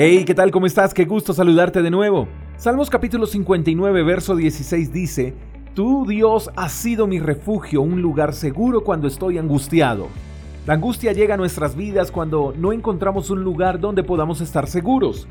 Hey, ¿qué tal? ¿Cómo estás? Qué gusto saludarte de nuevo. Salmos capítulo 59, verso 16 dice, Tú, Dios, has sido mi refugio, un lugar seguro cuando estoy angustiado. La angustia llega a nuestras vidas cuando no encontramos un lugar donde podamos estar seguros.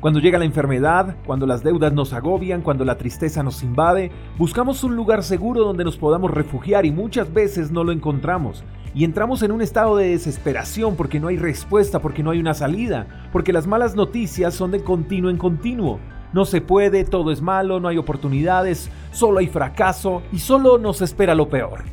Cuando llega la enfermedad, cuando las deudas nos agobian, cuando la tristeza nos invade, buscamos un lugar seguro donde nos podamos refugiar y muchas veces no lo encontramos. Y entramos en un estado de desesperación porque no hay respuesta, porque no hay una salida, porque las malas noticias son de continuo en continuo. No se puede, todo es malo, no hay oportunidades, solo hay fracaso y solo nos espera lo peor.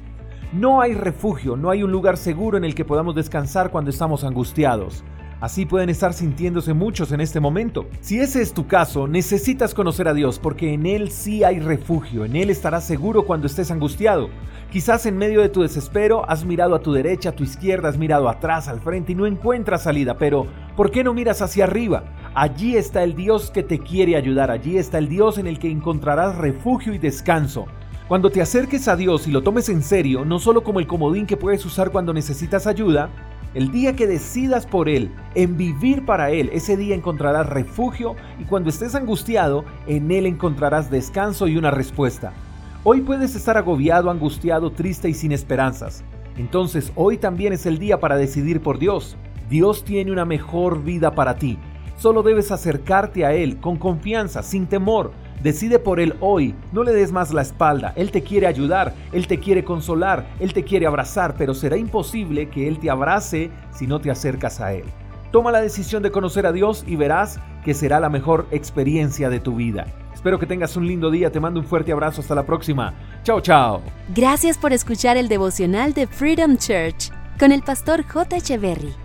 No hay refugio, no hay un lugar seguro en el que podamos descansar cuando estamos angustiados. Así pueden estar sintiéndose muchos en este momento. Si ese es tu caso, necesitas conocer a Dios porque en Él sí hay refugio, en Él estarás seguro cuando estés angustiado. Quizás en medio de tu desespero has mirado a tu derecha, a tu izquierda, has mirado atrás, al frente y no encuentras salida, pero ¿por qué no miras hacia arriba? Allí está el Dios que te quiere ayudar, allí está el Dios en el que encontrarás refugio y descanso. Cuando te acerques a Dios y lo tomes en serio, no solo como el comodín que puedes usar cuando necesitas ayuda, el día que decidas por Él, en vivir para Él, ese día encontrarás refugio y cuando estés angustiado, en Él encontrarás descanso y una respuesta. Hoy puedes estar agobiado, angustiado, triste y sin esperanzas. Entonces hoy también es el día para decidir por Dios. Dios tiene una mejor vida para ti. Solo debes acercarte a Él con confianza, sin temor, Decide por Él hoy, no le des más la espalda, Él te quiere ayudar, Él te quiere consolar, Él te quiere abrazar, pero será imposible que Él te abrace si no te acercas a Él. Toma la decisión de conocer a Dios y verás que será la mejor experiencia de tu vida. Espero que tengas un lindo día, te mando un fuerte abrazo, hasta la próxima. Chao, chao. Gracias por escuchar el devocional de Freedom Church con el pastor J. Echeverry.